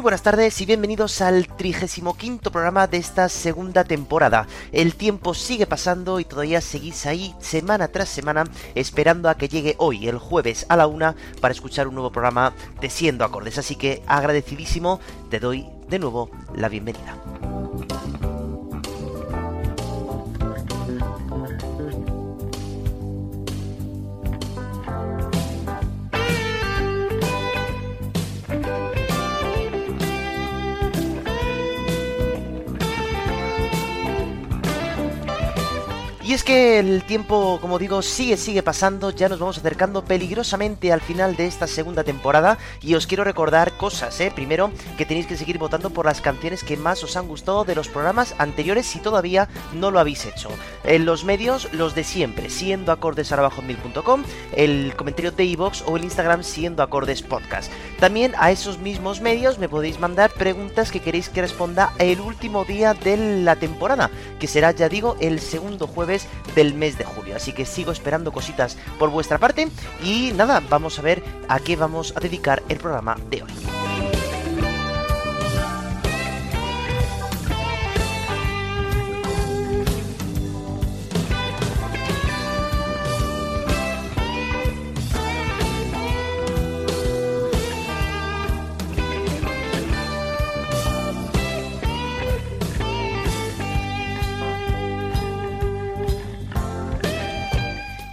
Muy buenas tardes y bienvenidos al 35 programa de esta segunda temporada. El tiempo sigue pasando y todavía seguís ahí semana tras semana esperando a que llegue hoy, el jueves a la una, para escuchar un nuevo programa de Siendo Acordes. Así que agradecidísimo, te doy de nuevo la bienvenida. El tiempo, como digo, sigue, sigue pasando, ya nos vamos acercando peligrosamente al final de esta segunda temporada y os quiero recordar cosas, ¿eh? Primero, que tenéis que seguir votando por las canciones que más os han gustado de los programas anteriores si todavía no lo habéis hecho. En los medios, los de siempre, siendo acordes mil.com, el comentario de iVox o el Instagram siendo acordes podcast. También a esos mismos medios me podéis mandar preguntas que queréis que responda el último día de la temporada, que será, ya digo, el segundo jueves del mes de julio. Así que sigo esperando cositas por vuestra parte y nada, vamos a ver a qué vamos a dedicar el programa de hoy.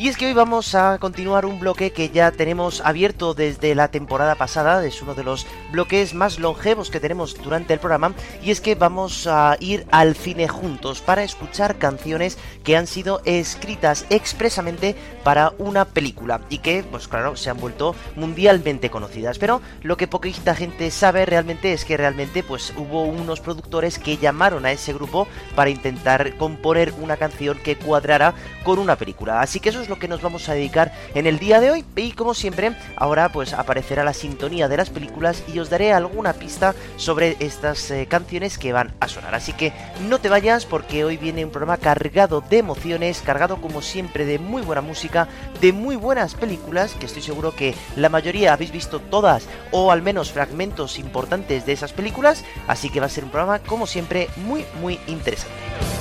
Y es que hoy vamos a continuar un bloque que ya tenemos abierto desde la temporada pasada, es uno de los bloques más longevos que tenemos durante el programa, y es que vamos a ir al cine juntos para escuchar canciones que han sido escritas expresamente para una película y que, pues claro, se han vuelto mundialmente conocidas. Pero lo que poquita gente sabe realmente es que realmente pues hubo unos productores que llamaron a ese grupo para intentar componer una canción que cuadrara con una película. Así que eso es lo que nos vamos a dedicar en el día de hoy y como siempre ahora pues aparecerá la sintonía de las películas y os daré alguna pista sobre estas eh, canciones que van a sonar. Así que no te vayas porque hoy viene un programa cargado de emociones, cargado como siempre de muy buena música, de muy buenas películas que estoy seguro que la mayoría habéis visto todas o al menos fragmentos importantes de esas películas, así que va a ser un programa como siempre muy muy interesante.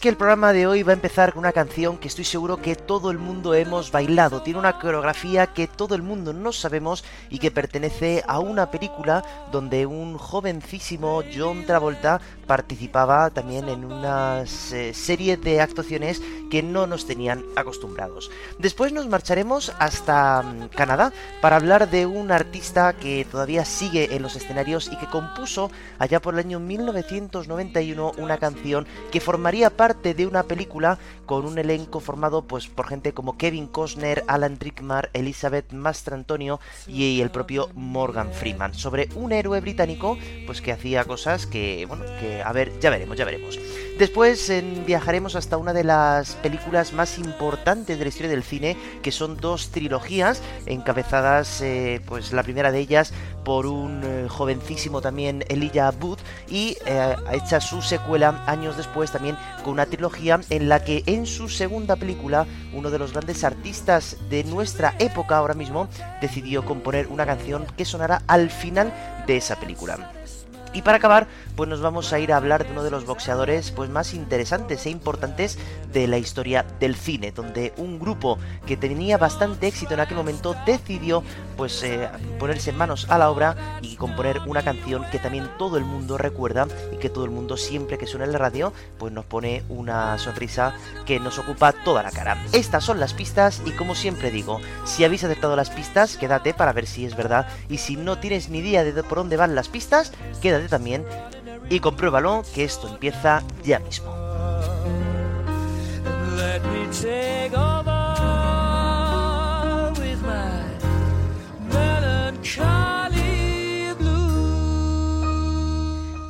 Que el programa de hoy va a empezar con una canción que estoy seguro que todo el mundo hemos bailado. Tiene una coreografía que todo el mundo no sabemos y que pertenece a una película donde un jovencísimo John Travolta participaba también en una serie de actuaciones que no nos tenían acostumbrados. Después nos marcharemos hasta mm, Canadá para hablar de un artista que todavía sigue en los escenarios y que compuso allá por el año 1991 una canción que formaría parte de una película con un elenco formado pues por gente como Kevin Costner, Alan Rickman, Elizabeth Mastrantonio y el propio Morgan Freeman. Sobre un héroe británico pues que hacía cosas que bueno que a ver ya veremos ya veremos Después viajaremos hasta una de las películas más importantes de la historia del cine, que son dos trilogías encabezadas, eh, pues la primera de ellas por un eh, jovencísimo también Elijah Wood y eh, hecha su secuela años después también con una trilogía en la que en su segunda película uno de los grandes artistas de nuestra época ahora mismo decidió componer una canción que sonará al final de esa película. Y para acabar, pues nos vamos a ir a hablar de uno de los boxeadores pues más interesantes e importantes de la historia del cine, donde un grupo que tenía bastante éxito en aquel momento decidió pues eh, ponerse manos a la obra y componer una canción que también todo el mundo recuerda y que todo el mundo siempre que suena en la radio pues nos pone una sonrisa que nos ocupa toda la cara. Estas son las pistas y como siempre digo, si habéis aceptado las pistas, quédate para ver si es verdad y si no tienes ni idea de por dónde van las pistas, quédate también y compruébalo que esto empieza ya mismo.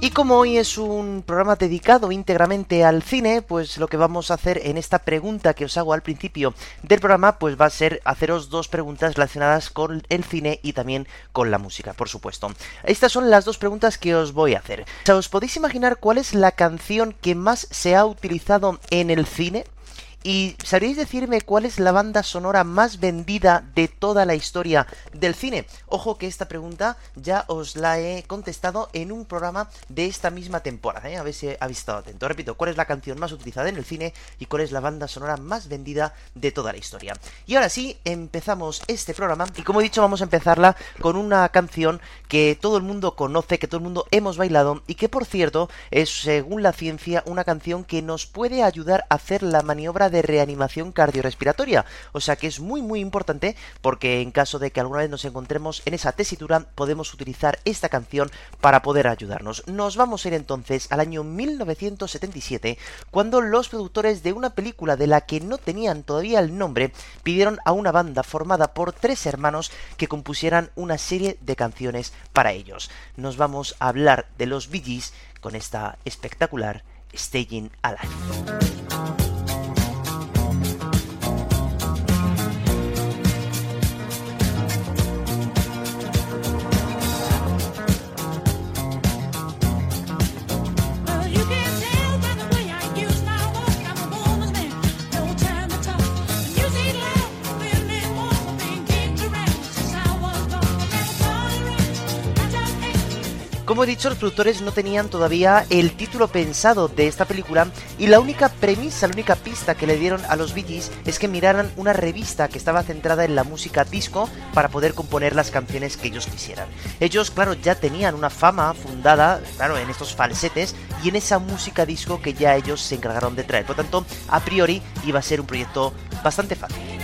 Y como hoy es un programa dedicado íntegramente al cine, pues lo que vamos a hacer en esta pregunta que os hago al principio del programa, pues va a ser haceros dos preguntas relacionadas con el cine y también con la música, por supuesto. Estas son las dos preguntas que os voy a hacer. ¿Os podéis imaginar cuál es la canción que más se ha utilizado en el cine? ¿Y sabríais decirme cuál es la banda sonora más vendida de toda la historia del cine? Ojo que esta pregunta ya os la he contestado en un programa de esta misma temporada, ¿eh? a ver si habéis estado atento. Repito, ¿cuál es la canción más utilizada en el cine y cuál es la banda sonora más vendida de toda la historia? Y ahora sí, empezamos este programa y como he dicho vamos a empezarla con una canción que todo el mundo conoce, que todo el mundo hemos bailado y que por cierto es según la ciencia una canción que nos puede ayudar a hacer la maniobra de reanimación cardiorrespiratoria. O sea que es muy muy importante porque en caso de que alguna vez nos encontremos en esa tesitura podemos utilizar esta canción para poder ayudarnos. Nos vamos a ir entonces al año 1977 cuando los productores de una película de la que no tenían todavía el nombre pidieron a una banda formada por tres hermanos que compusieran una serie de canciones para ellos. Nos vamos a hablar de los Bee con esta espectacular Staying Alive. Como he dicho, los productores no tenían todavía el título pensado de esta película y la única premisa, la única pista que le dieron a los Bee es que miraran una revista que estaba centrada en la música disco para poder componer las canciones que ellos quisieran. Ellos, claro, ya tenían una fama fundada, claro, en estos falsetes y en esa música disco que ya ellos se encargaron de traer. Por tanto, a priori iba a ser un proyecto bastante fácil.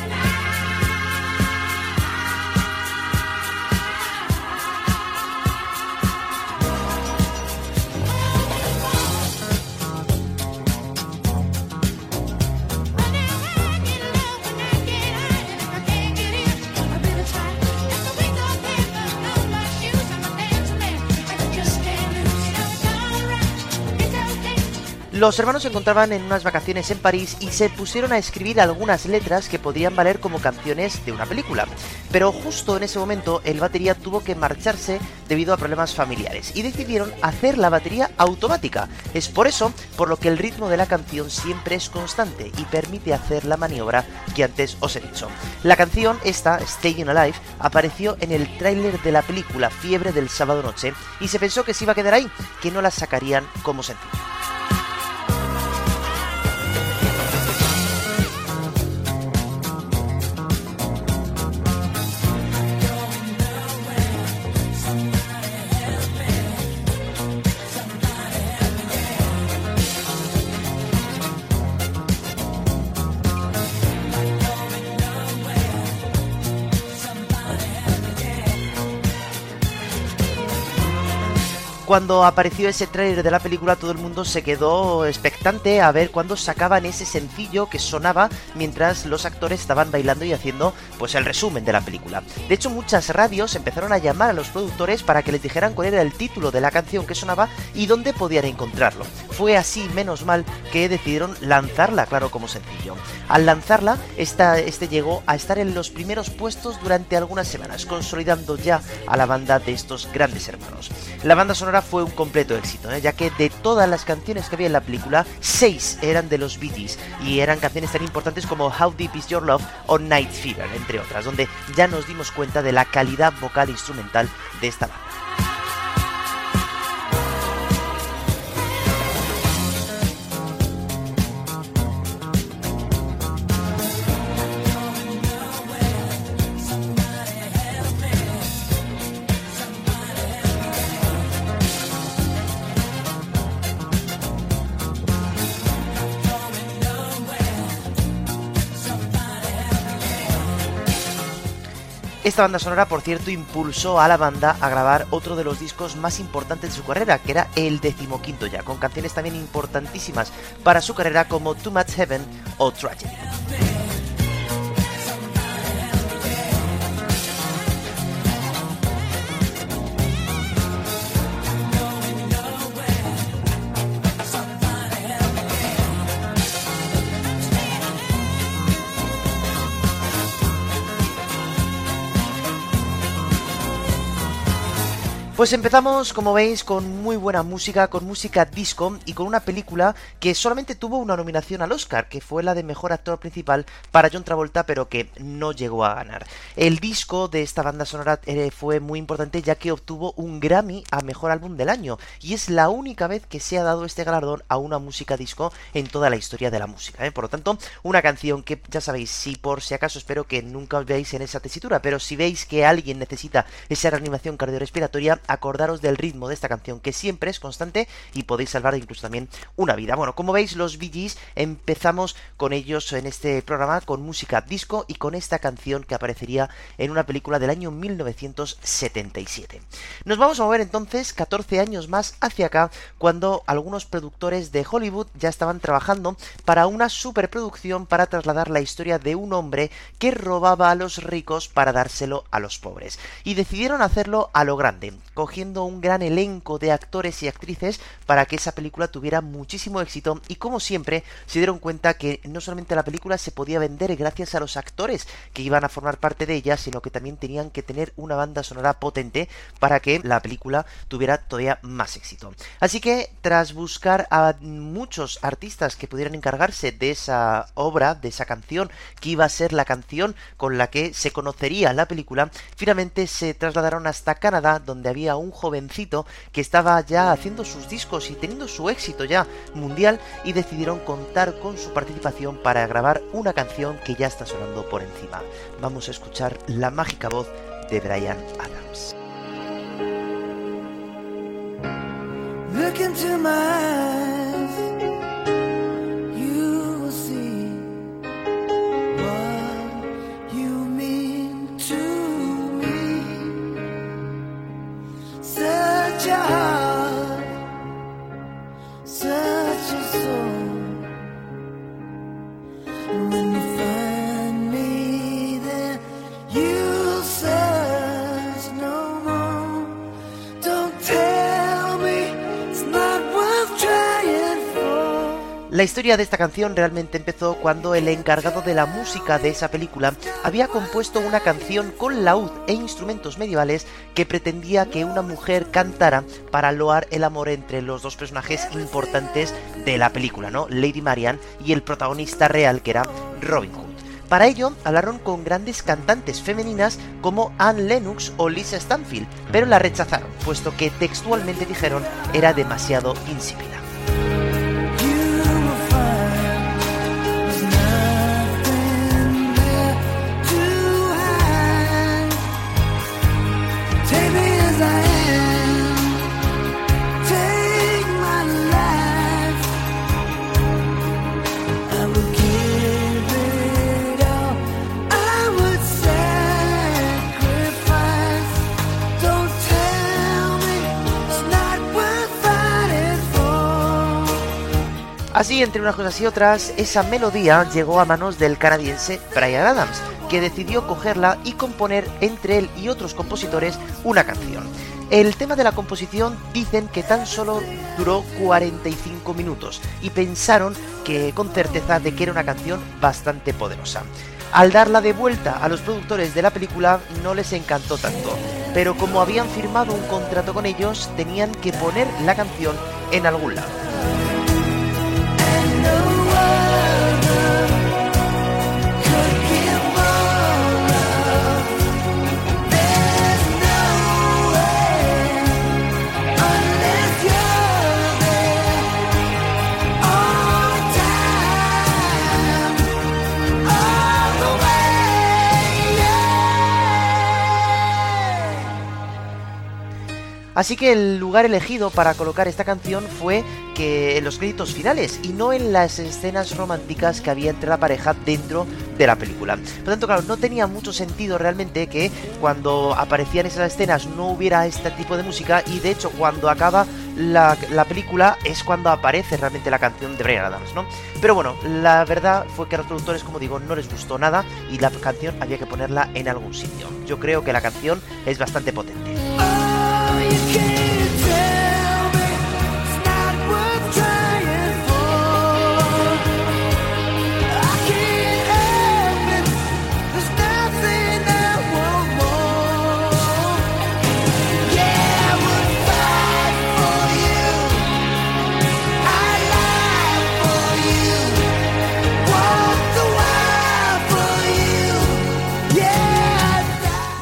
Los hermanos se encontraban en unas vacaciones en París y se pusieron a escribir algunas letras que podrían valer como canciones de una película. Pero justo en ese momento el batería tuvo que marcharse debido a problemas familiares y decidieron hacer la batería automática. Es por eso por lo que el ritmo de la canción siempre es constante y permite hacer la maniobra que antes os he dicho. La canción, esta, Staying Alive, apareció en el tráiler de la película Fiebre del sábado noche y se pensó que se iba a quedar ahí, que no la sacarían como sencillo. Cuando apareció ese trailer de la película todo el mundo se quedó expectante a ver cuándo sacaban ese sencillo que sonaba mientras los actores estaban bailando y haciendo pues el resumen de la película. De hecho muchas radios empezaron a llamar a los productores para que les dijeran cuál era el título de la canción que sonaba y dónde podían encontrarlo. Fue así menos mal que decidieron lanzarla, claro, como sencillo. Al lanzarla, esta, este llegó a estar en los primeros puestos durante algunas semanas, consolidando ya a la banda de estos grandes hermanos. La banda sonora fue un completo éxito, ¿eh? ya que de todas las canciones que había en la película, seis eran de los Bee Gees y eran canciones tan importantes como How Deep Is Your Love o Night Fever, entre otras, donde ya nos dimos cuenta de la calidad vocal instrumental de esta banda. Esta banda sonora, por cierto, impulsó a la banda a grabar otro de los discos más importantes de su carrera, que era el decimoquinto ya, con canciones también importantísimas para su carrera como Too Much Heaven o Tragedy. Pues empezamos, como veis, con muy buena música, con música disco y con una película que solamente tuvo una nominación al Oscar, que fue la de mejor actor principal para John Travolta, pero que no llegó a ganar. El disco de esta banda sonora eh, fue muy importante ya que obtuvo un Grammy a mejor álbum del año y es la única vez que se ha dado este galardón a una música disco en toda la historia de la música. ¿eh? Por lo tanto, una canción que ya sabéis, si por si acaso espero que nunca os veáis en esa tesitura, pero si veis que alguien necesita esa reanimación cardiorrespiratoria, acordaros del ritmo de esta canción, que siempre es constante y podéis salvar incluso también una vida. Bueno, como veis, los VGs empezamos con ellos en este programa con música disco y con esta canción que aparecería en una película del año 1977. Nos vamos a mover entonces 14 años más hacia acá, cuando algunos productores de Hollywood ya estaban trabajando para una superproducción para trasladar la historia de un hombre que robaba a los ricos para dárselo a los pobres. Y decidieron hacerlo a lo grande, cogiendo un gran elenco de actores y actrices para que esa película tuviera muchísimo éxito y como siempre se dieron cuenta que no solamente la película se podía vender gracias a los actores que iban a formar parte de ella, sino que también tenían que tener una banda sonora potente para que la película tuviera todavía más éxito. Así que tras buscar a muchos artistas que pudieran encargarse de esa obra, de esa canción, que iba a ser la canción con la que se conocería la película, finalmente se trasladaron hasta Canadá donde había un jovencito que estaba ya haciendo sus discos y teniendo su éxito ya mundial y decidieron contar con su participación para grabar una canción que ya está sonando por encima. Vamos a escuchar la mágica voz de Brian Adams. La historia de esta canción realmente empezó cuando el encargado de la música de esa película había compuesto una canción con laúd e instrumentos medievales que pretendía que una mujer cantara para loar el amor entre los dos personajes importantes de la película, ¿no? Lady Marian y el protagonista real que era Robin Hood. Para ello hablaron con grandes cantantes femeninas como Anne Lennox o Lisa Stanfield, pero la rechazaron, puesto que textualmente dijeron era demasiado insípida. Así, entre unas cosas y otras, esa melodía llegó a manos del canadiense Brian Adams, que decidió cogerla y componer entre él y otros compositores una canción. El tema de la composición dicen que tan solo duró 45 minutos y pensaron que con certeza de que era una canción bastante poderosa. Al darla de vuelta a los productores de la película no les encantó tanto, pero como habían firmado un contrato con ellos tenían que poner la canción en algún lado. know Así que el lugar elegido para colocar esta canción fue que en los créditos finales y no en las escenas románticas que había entre la pareja dentro de la película. Por lo tanto, claro, no tenía mucho sentido realmente que cuando aparecían esas escenas no hubiera este tipo de música y de hecho cuando acaba la, película es cuando aparece realmente la canción de Brian Adams, ¿no? Pero bueno, la verdad fue que a los productores, como digo, no les gustó nada y la canción había que ponerla en algún sitio. Yo creo que la canción es bastante potente. you can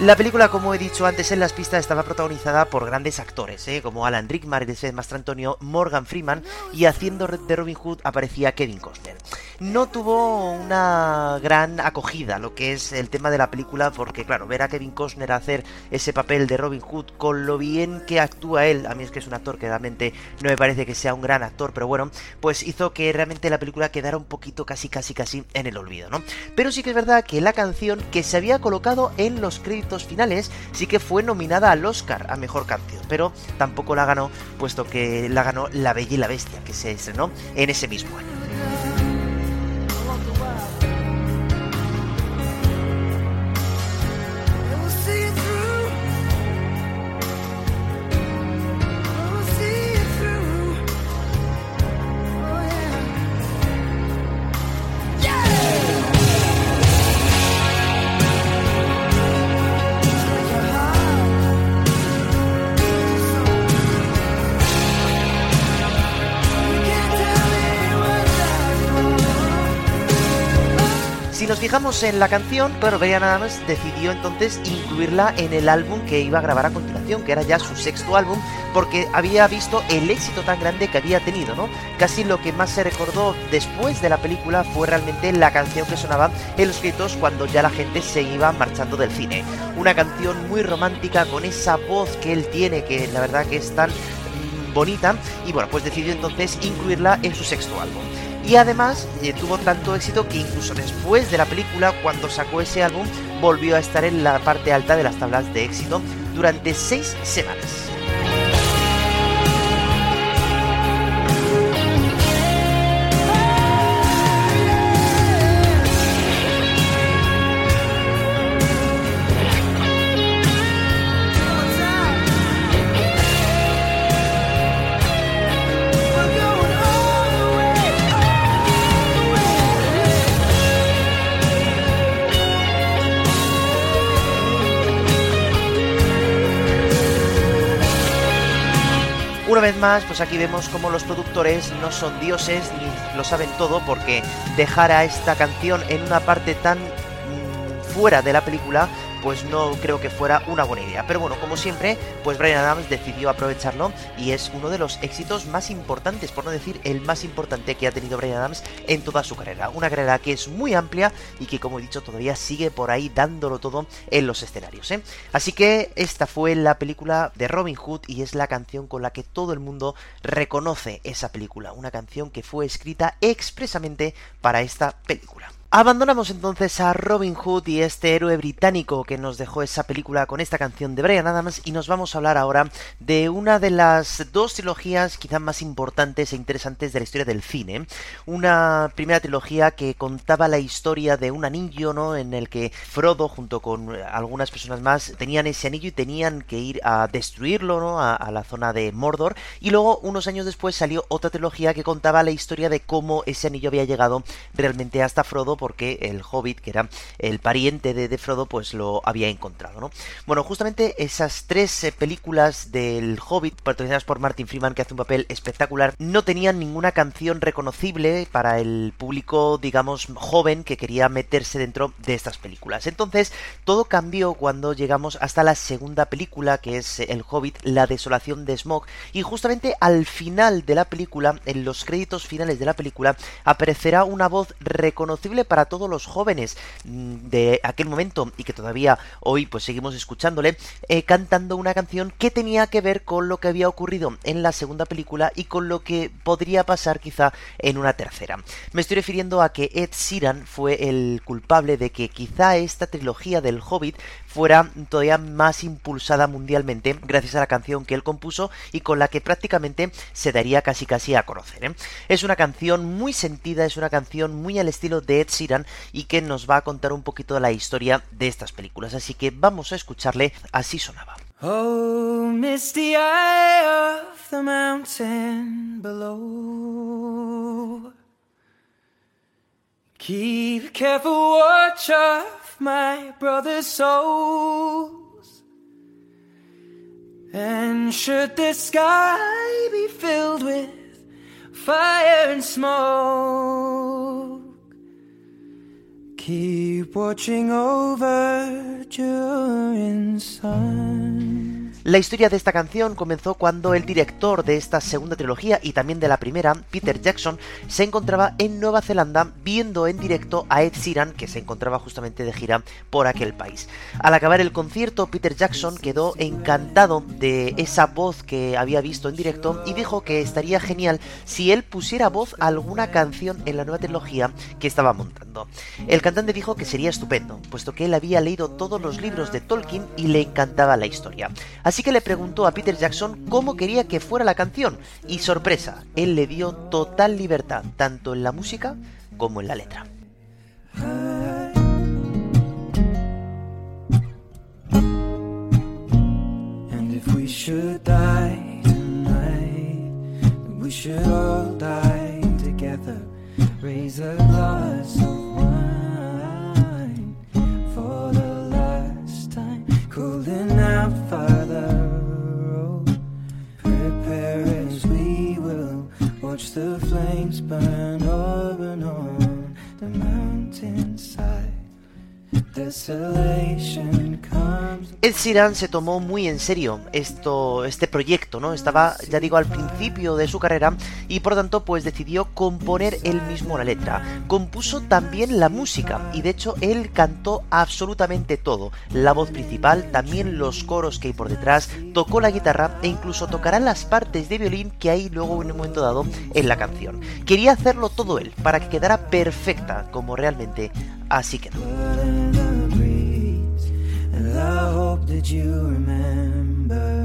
La película, como he dicho antes en las pistas, estaba protagonizada por grandes actores, ¿eh? como Alan Rickman, Mastro Antonio, Morgan Freeman, y haciendo de Robin Hood aparecía Kevin Costner. No tuvo una gran acogida lo que es el tema de la película, porque claro, ver a Kevin Costner hacer ese papel de Robin Hood con lo bien que actúa él, a mí es que es un actor que realmente no me parece que sea un gran actor, pero bueno, pues hizo que realmente la película quedara un poquito casi casi casi en el olvido, ¿no? Pero sí que es verdad que la canción que se había colocado en los créditos finales, sí que fue nominada al Oscar a Mejor Canción, pero tampoco la ganó, puesto que la ganó La Bella y la Bestia, que se estrenó en ese mismo año. Fijamos en la canción, claro, Brian Adams decidió entonces incluirla en el álbum que iba a grabar a continuación, que era ya su sexto álbum, porque había visto el éxito tan grande que había tenido, ¿no? Casi lo que más se recordó después de la película fue realmente la canción que sonaba en los gritos cuando ya la gente se iba marchando del cine. Una canción muy romántica con esa voz que él tiene, que la verdad que es tan mm, bonita, y bueno, pues decidió entonces incluirla en su sexto álbum. Y además eh, tuvo tanto éxito que incluso después de la película, cuando sacó ese álbum, volvió a estar en la parte alta de las tablas de éxito durante seis semanas. Una vez más, pues aquí vemos como los productores no son dioses ni lo saben todo porque dejar a esta canción en una parte tan mm, fuera de la película pues no creo que fuera una buena idea. Pero bueno, como siempre, pues Brian Adams decidió aprovecharlo y es uno de los éxitos más importantes, por no decir el más importante que ha tenido Brian Adams en toda su carrera. Una carrera que es muy amplia y que, como he dicho, todavía sigue por ahí dándolo todo en los escenarios. ¿eh? Así que esta fue la película de Robin Hood y es la canción con la que todo el mundo reconoce esa película. Una canción que fue escrita expresamente para esta película. Abandonamos entonces a Robin Hood y este héroe británico que nos dejó esa película con esta canción de Brian Adams y nos vamos a hablar ahora de una de las dos trilogías quizás más importantes e interesantes de la historia del cine. Una primera trilogía que contaba la historia de un anillo, ¿no? En el que Frodo junto con algunas personas más tenían ese anillo y tenían que ir a destruirlo, ¿no? A, a la zona de Mordor. Y luego unos años después salió otra trilogía que contaba la historia de cómo ese anillo había llegado realmente hasta Frodo porque el hobbit, que era el pariente de, Frodo, pues lo había encontrado, ¿no? Bueno, justamente esas tres eh, películas del hobbit, protagonizadas por Martin Freeman, que hace un papel espectacular, no tenían ninguna canción reconocible para el público, digamos, joven que quería meterse dentro de estas películas. Entonces, todo cambió cuando llegamos hasta la segunda película, que es El Hobbit, La Desolación de Smog, y justamente al final de la película, en los créditos finales de la película, aparecerá una voz reconocible para todos los jóvenes mm, de aquel momento y que todavía hoy pues seguimos escuchándole eh, cantando una canción que tenía que ver con lo que había ocurrido en la segunda película y con lo que podría pasar quizá en una tercera. Me estoy refiriendo a que Ed Sheeran fue el culpable de que quizá esta trilogía del Hobbit fuera todavía más impulsada mundialmente gracias a la canción que él compuso y con la que prácticamente se daría casi casi a conocer. ¿eh? Es una canción muy sentida, es una canción muy al estilo de Ed Sheeran y que nos va a contar un poquito la historia de estas películas. Así que vamos a escucharle, así sonaba. Oh, misty eye of the mountain below. Keep careful watch of my brother's souls. And should the sky be filled with fire and smoke, keep watching over your sun. La historia de esta canción comenzó cuando el director de esta segunda trilogía y también de la primera, Peter Jackson, se encontraba en Nueva Zelanda viendo en directo a Ed Sheeran, que se encontraba justamente de gira por aquel país. Al acabar el concierto, Peter Jackson quedó encantado de esa voz que había visto en directo y dijo que estaría genial si él pusiera voz a alguna canción en la nueva trilogía que estaba montando. El cantante dijo que sería estupendo, puesto que él había leído todos los libros de Tolkien y le encantaba la historia. Así que le preguntó a Peter Jackson cómo quería que fuera la canción y sorpresa, él le dio total libertad, tanto en la música como en la letra. Desolation Ed Sheeran se tomó muy en serio esto, este proyecto, ¿no? Estaba, ya digo, al principio de su carrera y por lo tanto pues decidió componer él mismo la letra. Compuso también la música y de hecho él cantó absolutamente todo. La voz principal, también los coros que hay por detrás, tocó la guitarra e incluso tocará las partes de violín que hay luego en un momento dado en la canción. Quería hacerlo todo él para que quedara perfecta como realmente así quedó. I hope that you remember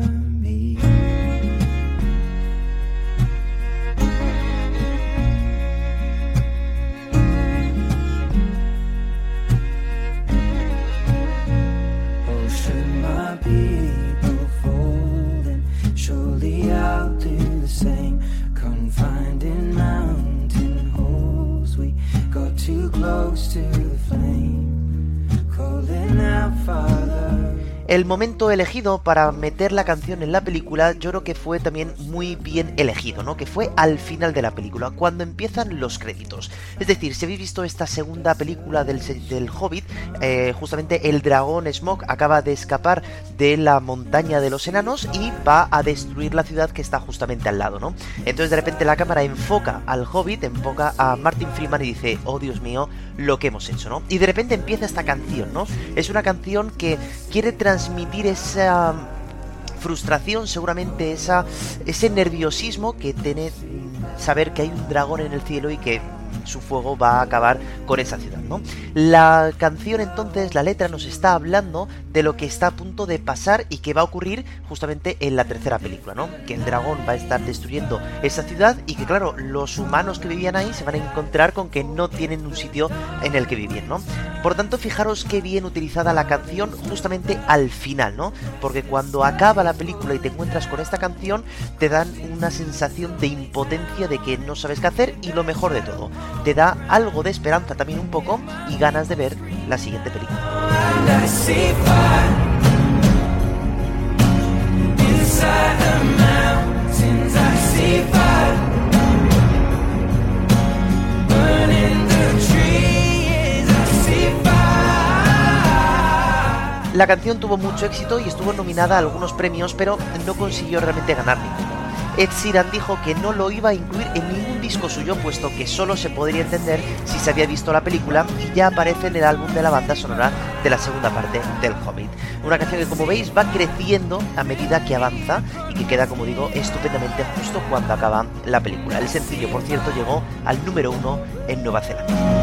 El momento elegido para meter la canción en la película yo creo que fue también muy bien elegido, ¿no? Que fue al final de la película, cuando empiezan los créditos. Es decir, si habéis visto esta segunda película del, del Hobbit, eh, justamente el dragón Smog acaba de escapar de la montaña de los enanos y va a destruir la ciudad que está justamente al lado, ¿no? Entonces de repente la cámara enfoca al Hobbit, enfoca a Martin Freeman y dice, oh Dios mío, lo que hemos hecho, ¿no? Y de repente empieza esta canción, ¿no? Es una canción que quiere transmitir transmitir esa frustración, seguramente esa, ese nerviosismo que tiene saber que hay un dragón en el cielo y que su fuego va a acabar con esa ciudad, ¿no? La canción entonces, la letra nos está hablando de lo que está a punto de pasar y que va a ocurrir justamente en la tercera película, ¿no? Que el dragón va a estar destruyendo esa ciudad y que claro, los humanos que vivían ahí se van a encontrar con que no tienen un sitio en el que vivir, ¿no? Por tanto, fijaros qué bien utilizada la canción justamente al final, ¿no? Porque cuando acaba la película y te encuentras con esta canción, te dan una sensación de impotencia de que no sabes qué hacer y lo mejor de todo, te da algo de esperanza también un poco y ganas de ver la siguiente película. La canción tuvo mucho éxito y estuvo nominada a algunos premios, pero no consiguió realmente ganar ninguno. Ed Sheeran dijo que no lo iba a incluir en ningún disco suyo, puesto que solo se podría entender si se había visto la película y ya aparece en el álbum de la banda sonora de la segunda parte del Hobbit. Una canción que como veis va creciendo a medida que avanza y que queda, como digo, estupendamente justo cuando acaba la película. El sencillo, por cierto, llegó al número uno en Nueva Zelanda.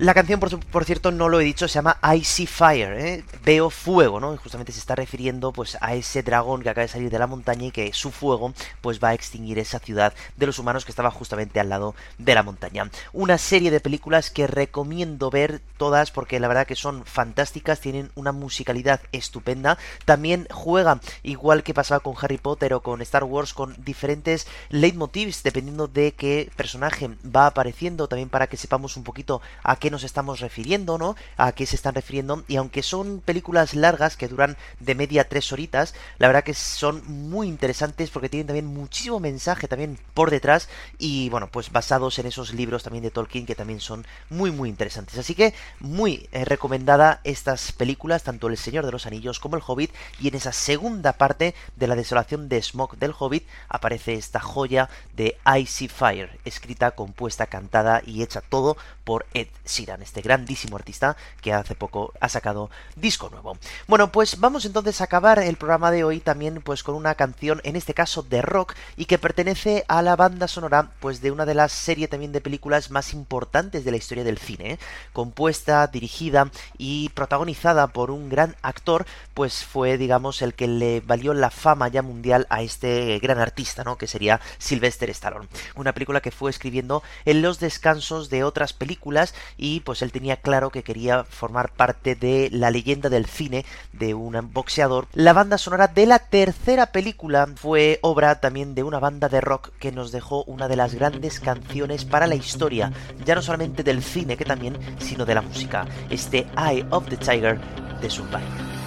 La canción, por, cierto, no lo he dicho, se llama I See Fire, ¿eh? veo fuego, ¿no? Y justamente se está refiriendo pues a ese dragón que acaba de salir de la montaña y que su fuego pues va a extinguir esa ciudad de los humanos que estaba justamente al lado de la montaña. Una serie de películas que recomiendo ver todas porque la verdad que son fantásticas, tienen una musicalidad estupenda, también juegan igual que pasaba con Harry Potter o con Star Wars con diferentes leitmotivs dependiendo de qué personaje va apareciendo, también para que sepamos un poquito a qué nos estamos refiriendo, ¿no? A qué se están refiriendo. Y aunque son películas largas que duran de media tres horitas, la verdad que son muy interesantes porque tienen también muchísimo mensaje también por detrás y bueno, pues basados en esos libros también de Tolkien que también son muy muy interesantes. Así que muy eh, recomendada estas películas, tanto El Señor de los Anillos como El Hobbit y en esa segunda parte de la desolación de Smoke del Hobbit aparece esta joya de Icy Fire, escrita, compuesta, cantada y hecha todo por Ed este grandísimo artista que hace poco ha sacado disco nuevo. Bueno, pues vamos entonces a acabar el programa de hoy también pues con una canción, en este caso de rock, y que pertenece a la banda sonora pues de una de las series también de películas más importantes de la historia del cine, compuesta, dirigida y protagonizada por un gran actor, pues fue digamos el que le valió la fama ya mundial a este gran artista, ¿no? Que sería Sylvester Stallone. Una película que fue escribiendo en los descansos de otras películas y pues él tenía claro que quería formar parte de la leyenda del cine de un boxeador. La banda sonora de la tercera película fue obra también de una banda de rock que nos dejó una de las grandes canciones para la historia, ya no solamente del cine que también, sino de la música, este Eye of the Tiger de Survivor.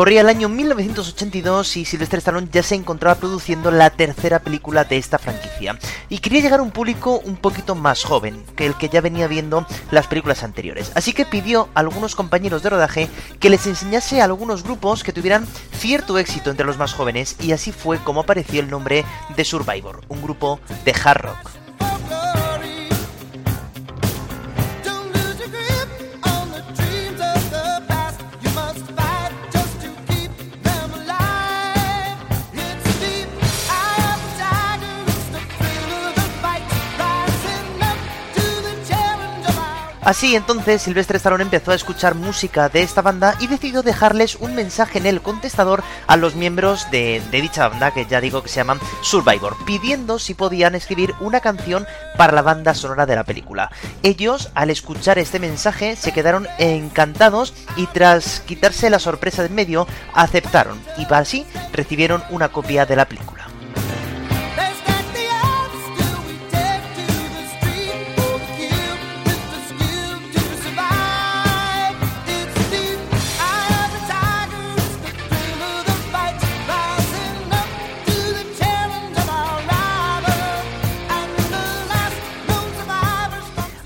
Corría el año 1982 y Sylvester Stallone ya se encontraba produciendo la tercera película de esta franquicia. Y quería llegar a un público un poquito más joven que el que ya venía viendo las películas anteriores. Así que pidió a algunos compañeros de rodaje que les enseñase a algunos grupos que tuvieran cierto éxito entre los más jóvenes y así fue como apareció el nombre de Survivor, un grupo de hard rock. Así entonces Silvestre Stallone empezó a escuchar música de esta banda y decidió dejarles un mensaje en el contestador a los miembros de, dicha banda, que ya digo que se llaman Survivor, pidiendo si podían escribir una canción para la banda sonora de la película. Ellos, al escuchar este mensaje, se quedaron encantados y tras quitarse la sorpresa de en medio, aceptaron y así recibieron una copia de la película.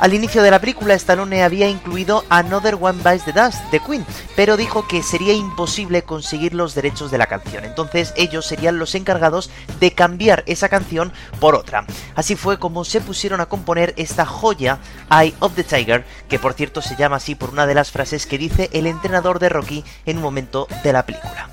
Al inicio de la película, Stallone había incluido Another One Bites the Dust de Queen, pero dijo que sería imposible conseguir los derechos de la canción. Entonces ellos serían los encargados de cambiar esa canción por otra. Así fue como se pusieron a componer esta joya, Eye of the Tiger, que por cierto se llama así por una de las frases que dice el entrenador de Rocky en un momento de la película.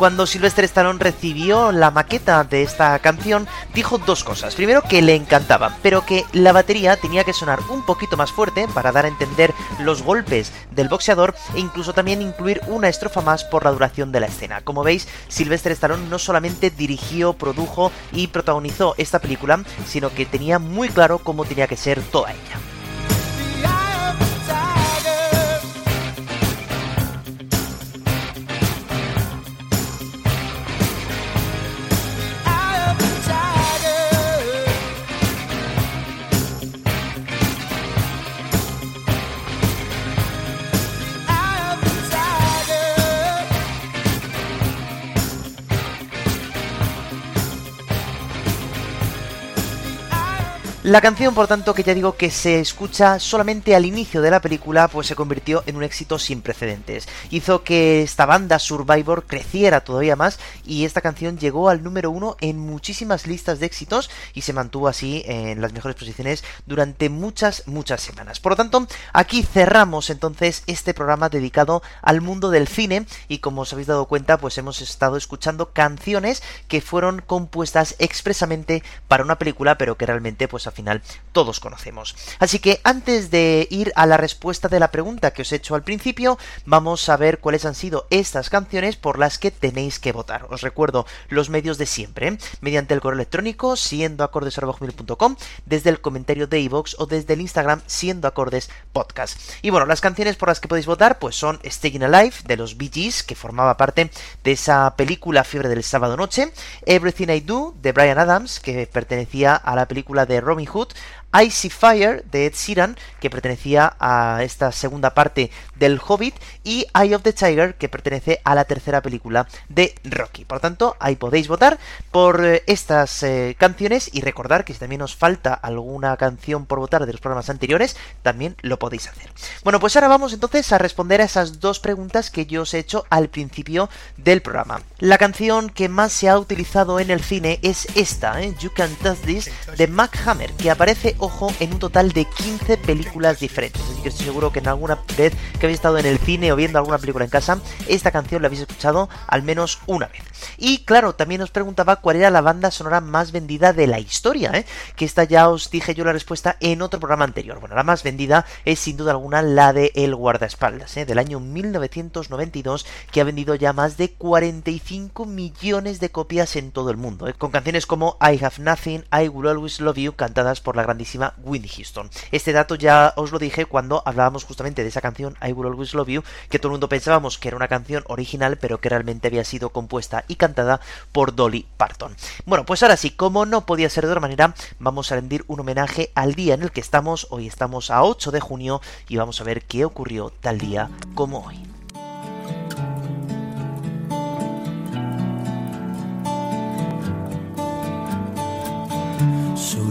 Cuando Sylvester Stallone recibió la maqueta de esta canción, dijo dos cosas. Primero, que le encantaba, pero que la batería tenía que sonar un poquito más fuerte para dar a entender los golpes del boxeador e incluso también incluir una estrofa más por la duración de la escena. Como veis, Sylvester Stallone no solamente dirigió, produjo y protagonizó esta película, sino que tenía muy claro cómo tenía que ser toda ella. La canción, por tanto, que ya digo que se escucha solamente al inicio de la película, pues se convirtió en un éxito sin precedentes. Hizo que esta banda Survivor creciera todavía más y esta canción llegó al número uno en muchísimas listas de éxitos y se mantuvo así en las mejores posiciones durante muchas, muchas semanas. Por lo tanto, aquí cerramos entonces este programa dedicado al mundo del cine y como os habéis dado cuenta, pues hemos estado escuchando canciones que fueron compuestas expresamente para una película, pero que realmente pues a todos conocemos. Así que antes de ir a la respuesta de la pregunta que os he hecho al principio, vamos a ver cuáles han sido estas canciones por las que tenéis que votar. Os recuerdo los medios de siempre, ¿eh? mediante el correo electrónico siendo desde el comentario de iVoox o desde el Instagram siendo acordes podcast. Y bueno, las canciones por las que podéis votar pues son Staying Alive de los Bee Gees, que formaba parte de esa película Fiebre del sábado noche, Everything I Do de Brian Adams, que pertenecía a la película de Robin Hood, Icy Fire de Ed Sheeran, que pertenecía a esta segunda parte del Hobbit, y Eye of the Tiger, que pertenece a la tercera película de Rocky. Por tanto, ahí podéis votar por eh, estas eh, canciones y recordar que si también os falta alguna canción por votar de los programas anteriores, también lo podéis hacer. Bueno, pues ahora vamos entonces a responder a esas dos preguntas que yo os he hecho al principio del programa. La canción que más se ha utilizado en el cine es esta, ¿eh? You Can Touch This, de Mac Hammer, que aparece ojo, en un total de 15 películas diferentes. Así que estoy seguro que en alguna vez que habéis estado en el cine o viendo alguna película en casa, esta canción la habéis escuchado al menos una vez. Y claro, también os preguntaba cuál era la banda sonora más vendida de la historia, ¿eh? que esta ya os dije yo la respuesta en otro programa anterior. Bueno, la más vendida es sin duda alguna la de El Guardaespaldas, ¿eh? del año 1992, que ha vendido ya más de 45 millones de copias en todo el mundo, ¿eh? con canciones como I Have Nothing, I Will Always Love You, cantadas por la grandísima Winnie Houston. Este dato ya os lo dije cuando hablábamos justamente de esa canción I Will Always Love You, que todo el mundo pensábamos que era una canción original, pero que realmente había sido compuesta y cantada por Dolly Parton. Bueno, pues ahora sí, como no podía ser de otra manera, vamos a rendir un homenaje al día en el que estamos. Hoy estamos a 8 de junio y vamos a ver qué ocurrió tal día como hoy. So.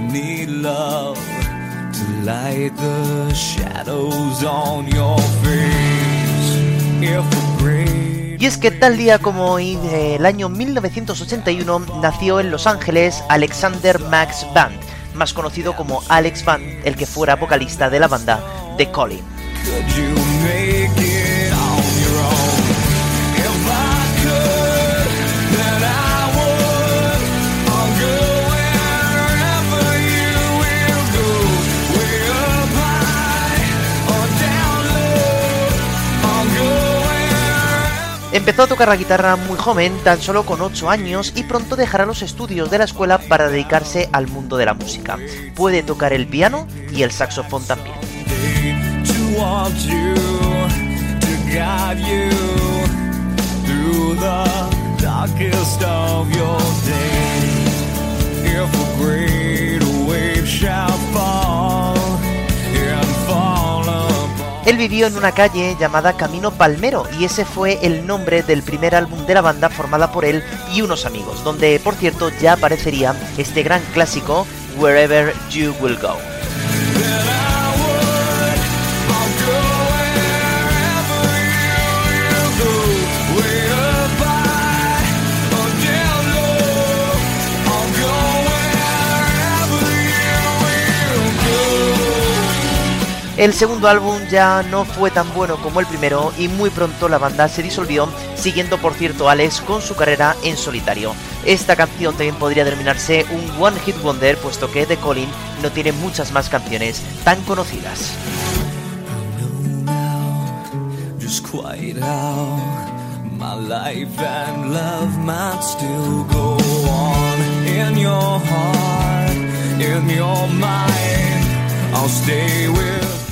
You'll need love to light the shadows on your face. If a great y es que tal día como hoy, del año 1981, nació en Los Ángeles Alexander Max Band, más conocido como Alex Band, el que fuera vocalista de la banda The Calling. Empezó a tocar la guitarra muy joven, tan solo con 8 años, y pronto dejará los estudios de la escuela para dedicarse al mundo de la música. Puede tocar el piano y el saxofón también. Él vivió en una calle llamada Camino Palmero y ese fue el nombre del primer álbum de la banda formada por él y unos amigos, donde por cierto ya aparecería este gran clásico Wherever You Will Go. El segundo álbum ya no fue tan bueno como el primero y muy pronto la banda se disolvió, siguiendo por cierto Alex con su carrera en solitario. Esta canción también podría denominarse un One Hit Wonder, puesto que The Colin no tiene muchas más canciones tan conocidas.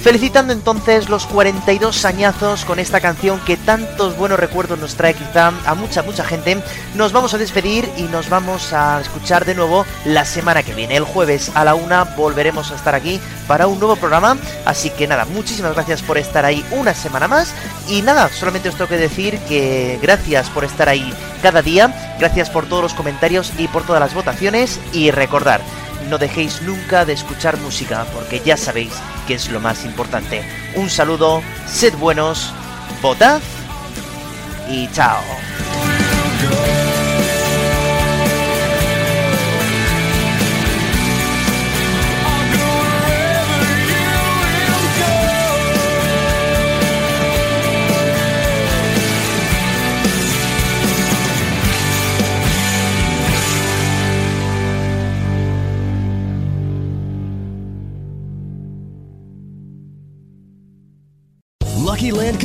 Felicitando entonces los 42 añazos con esta canción que tantos buenos recuerdos nos trae quizá a mucha, mucha gente, nos vamos a despedir y nos vamos a escuchar de nuevo la semana que viene. El jueves a la una volveremos a estar aquí para un nuevo programa. Así que nada, muchísimas gracias por estar ahí una semana más. Y nada, solamente os tengo que decir que gracias por estar ahí cada día, gracias por todos los comentarios y por todas las votaciones. Y recordar, no dejéis nunca de escuchar música, porque ya sabéis que es lo más importante. Un saludo, sed buenos, votad y chao.